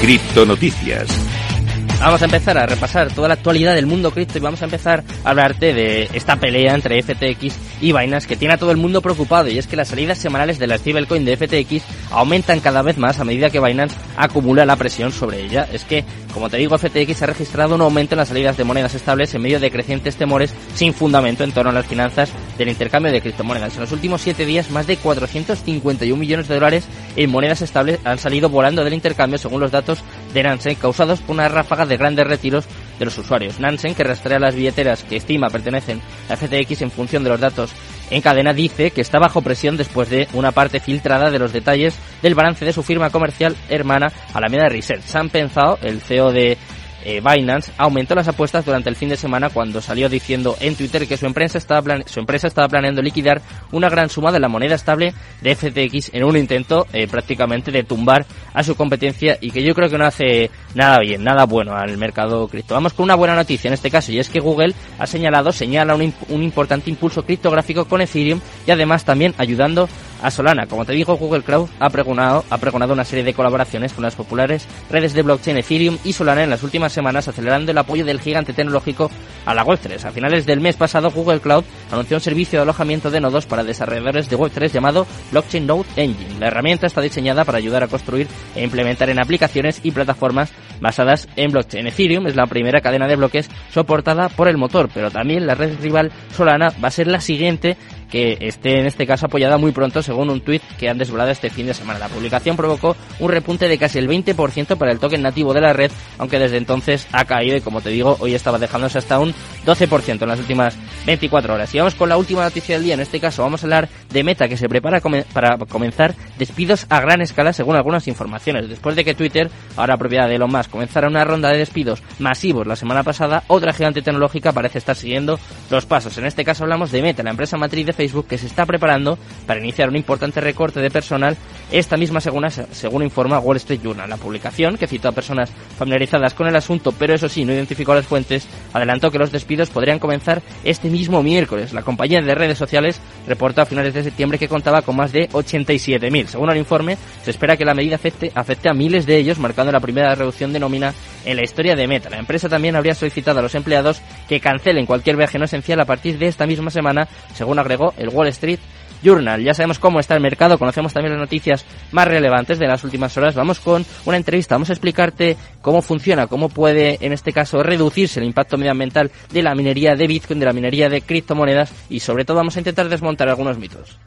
Criptonoticias. Vamos a empezar a repasar toda la actualidad del mundo cripto y vamos a empezar a hablarte de esta pelea entre FTX y Binance que tiene a todo el mundo preocupado y es que las salidas semanales de la stablecoin de FTX aumentan cada vez más a medida que Binance acumula la presión sobre ella. Es que, como te digo, FTX ha registrado un aumento en las salidas de monedas estables en medio de crecientes temores sin fundamento en torno a las finanzas del intercambio de criptomonedas. En los últimos siete días, más de 451 millones de dólares en monedas estables han salido volando del intercambio según los datos de Nansen, causados por una ráfaga de grandes retiros de los usuarios. Nansen, que rastrea las billeteras que estima pertenecen a FTX en función de los datos en cadena, dice que está bajo presión después de una parte filtrada de los detalles del balance de su firma comercial hermana Alameda Research. Han pensado, el CEO de eh, Binance aumentó las apuestas durante el fin de semana cuando salió diciendo en Twitter que su empresa estaba, su empresa estaba planeando liquidar una gran suma de la moneda estable de FTX en un intento eh, prácticamente de tumbar a su competencia y que yo creo que no hace nada bien, nada bueno al mercado cripto. Vamos con una buena noticia en este caso y es que Google ha señalado, señala un, un importante impulso criptográfico con Ethereum y además también ayudando a Solana. Como te digo, Google Cloud ha pregonado, ha pregonado una serie de colaboraciones con las populares redes de blockchain Ethereum y Solana en las últimas semanas, acelerando el apoyo del gigante tecnológico a la Web3. A finales del mes pasado, Google Cloud anunció un servicio de alojamiento de nodos para desarrolladores de Web3 llamado Blockchain Node Engine. La herramienta está diseñada para ayudar a construir e implementar en aplicaciones y plataformas basadas en blockchain. Ethereum es la primera cadena de bloques soportada por el motor, pero también la red rival Solana va a ser la siguiente que esté en este caso apoyada muy pronto según un tuit que han desvelado este fin de semana. La publicación provocó un repunte de casi el 20% para el token nativo de la red, aunque desde entonces ha caído y como te digo, hoy estaba dejándose hasta un 12% en las últimas 24 horas. Y vamos con la última noticia del día, en este caso vamos a hablar de Meta que se prepara para comenzar despidos a gran escala según algunas informaciones. Después de que Twitter, ahora propiedad de Elon Musk, comenzara una ronda de despidos masivos la semana pasada, otra gigante tecnológica parece estar siguiendo los pasos. En este caso hablamos de Meta, la empresa matriz de Facebook que se está preparando para iniciar un importante recorte de personal esta misma según, según informa Wall Street Journal. La publicación, que citó a personas familiarizadas con el asunto, pero eso sí, no identificó las fuentes, adelantó que los despidos podrían comenzar este mismo miércoles. La compañía de redes sociales reportó a finales de septiembre que contaba con más de 87.000. Según el informe, se espera que la medida afecte, afecte a miles de ellos, marcando la primera reducción de nómina en la historia de Meta. La empresa también habría solicitado a los empleados que cancelen cualquier viaje no esencial a partir de esta misma semana, según agregó el Wall Street Journal. Ya sabemos cómo está el mercado, conocemos también las noticias más relevantes de las últimas horas. Vamos con una entrevista, vamos a explicarte cómo funciona, cómo puede en este caso reducirse el impacto medioambiental de la minería de Bitcoin, de la minería de criptomonedas y sobre todo vamos a intentar desmontar algunos mitos.